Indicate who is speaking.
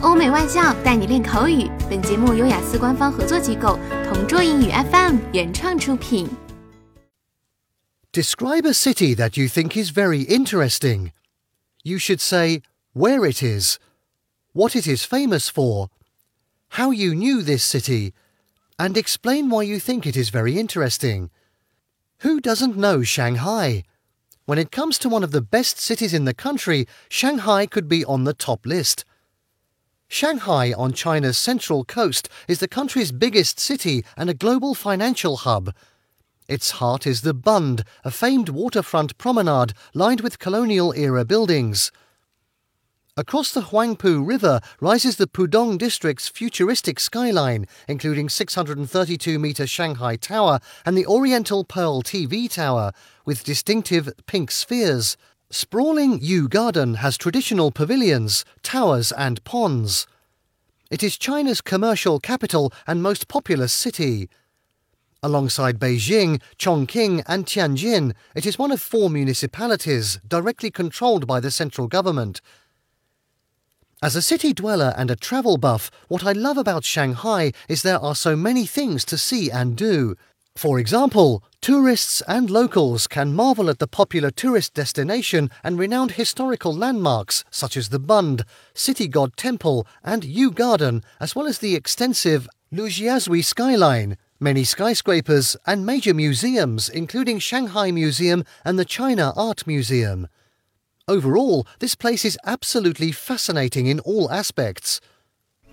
Speaker 1: 欧美外教带你练口语。本节目由雅思官方合作机构同桌英语 FM 原创出品。
Speaker 2: Describe a city that you think is very interesting. You should say where it is, what it is famous for, how you knew this city, and explain why you think it is very interesting. Who doesn't know Shanghai? When it comes to one of the best cities in the country, Shanghai could be on the top list. Shanghai on China's central coast is the country's biggest city and a global financial hub. Its heart is the Bund, a famed waterfront promenade lined with colonial era buildings. Across the Huangpu River rises the Pudong district's futuristic skyline, including 632 metre Shanghai Tower and the Oriental Pearl TV Tower, with distinctive pink spheres. Sprawling Yu Garden has traditional pavilions, towers, and ponds. It is China's commercial capital and most populous city. Alongside Beijing, Chongqing, and Tianjin, it is one of four municipalities directly controlled by the central government. As a city dweller and a travel buff, what I love about Shanghai is there are so many things to see and do. For example, tourists and locals can marvel at the popular tourist destination and renowned historical landmarks such as the Bund, City God Temple, and Yu Garden, as well as the extensive Lujiazui skyline, many skyscrapers, and major museums, including Shanghai Museum and the China Art Museum. Overall, this place is absolutely fascinating in all aspects.